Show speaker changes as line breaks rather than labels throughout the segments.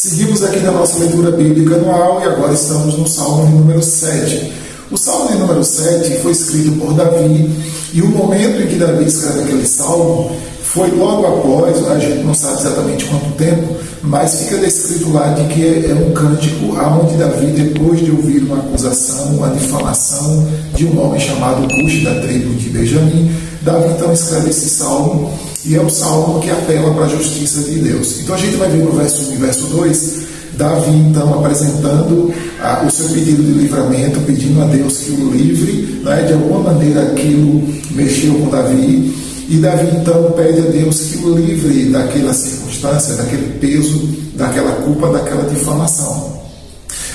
Seguimos aqui na nossa leitura bíblica anual e agora estamos no Salmo número 7. O Salmo número 7 foi escrito por Davi e o momento em que Davi escreve aquele salmo foi logo após, a gente não sabe exatamente quanto tempo, mas fica descrito lá de que é um cântico aonde Davi, depois de ouvir uma acusação, uma difamação de um homem chamado Cush, da tribo de Benjamim, Davi então escreve esse salmo e é um salmo que apela para a justiça de Deus. Então a gente vai ver no verso 1 e verso 2, Davi então apresentando ah, o seu pedido de livramento, pedindo a Deus que o livre, né, de alguma maneira aquilo mexeu com Davi, e Davi então pede a Deus que o livre daquela circunstância, daquele peso, daquela culpa, daquela difamação.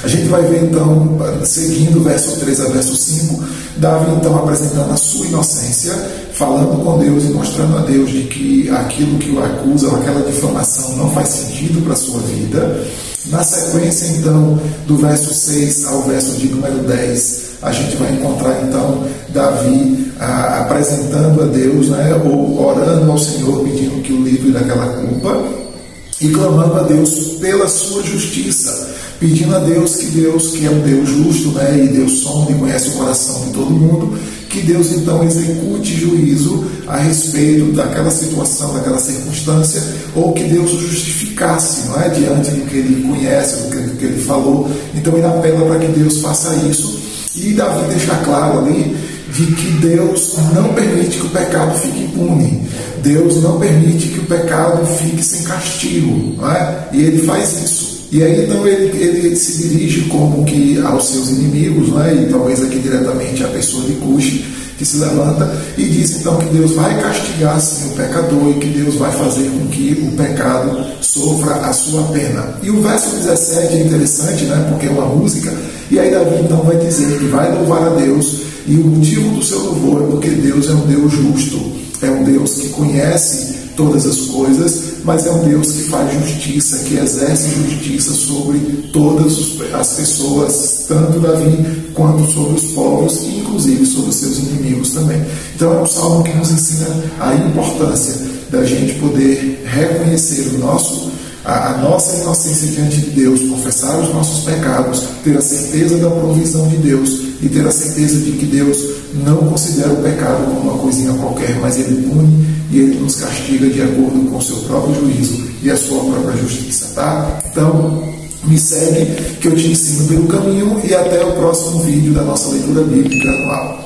A gente vai ver então, seguindo verso 3 a verso 5, Davi então apresentando a sua inocência, falando com Deus e mostrando a Deus de que aquilo que o acusa, ou aquela difamação não faz sentido para a sua vida. Na sequência, então, do verso 6 ao verso de número 10, a gente vai encontrar então Davi ah, apresentando a Deus, né, ou orando ao Senhor, pedindo que o livre daquela culpa e clamando a Deus pela sua justiça pedindo a Deus que Deus, que é um Deus justo, né, e Deus sonda e conhece o coração de todo mundo, que Deus então execute juízo a respeito daquela situação, daquela circunstância, ou que Deus justificasse, não é, diante do que ele conhece, do que, do que ele falou. Então ele apela para que Deus faça isso. E Davi deixa claro ali de que Deus não permite que o pecado fique impune. Deus não permite que o pecado fique sem castigo. Não é? E ele faz isso. E aí então ele, ele se dirige como que aos seus inimigos, né? e talvez aqui diretamente à pessoa de Cush, que se levanta e diz então que Deus vai castigar sim o pecador e que Deus vai fazer com que o pecado sofra a sua pena. E o verso 17 é interessante, né? porque é uma música, e aí Davi então vai dizer que vai louvar a Deus, e o motivo do seu louvor é porque Deus é um Deus justo, é um Deus que conhece todas as coisas, mas é um Deus que faz justiça, que exerce justiça sobre todas as pessoas, tanto Davi quanto sobre os povos, e inclusive sobre os seus inimigos também. Então é um salmo que nos ensina a importância da gente poder reconhecer o nosso a, nossa inocência diante de Deus, confessar os nossos pecados, ter a certeza da provisão de Deus e ter a certeza de que Deus não considera o pecado como uma coisinha qualquer, mas Ele pune e Ele nos castiga de acordo com o seu próprio juízo e a sua própria justiça, tá? Então, me segue que eu te ensino pelo caminho e até o próximo vídeo da nossa leitura bíblica anual.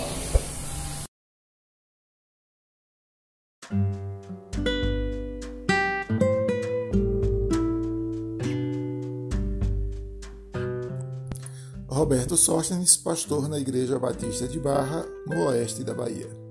Roberto Sóstenes, pastor na Igreja Batista de Barra, no oeste da Bahia.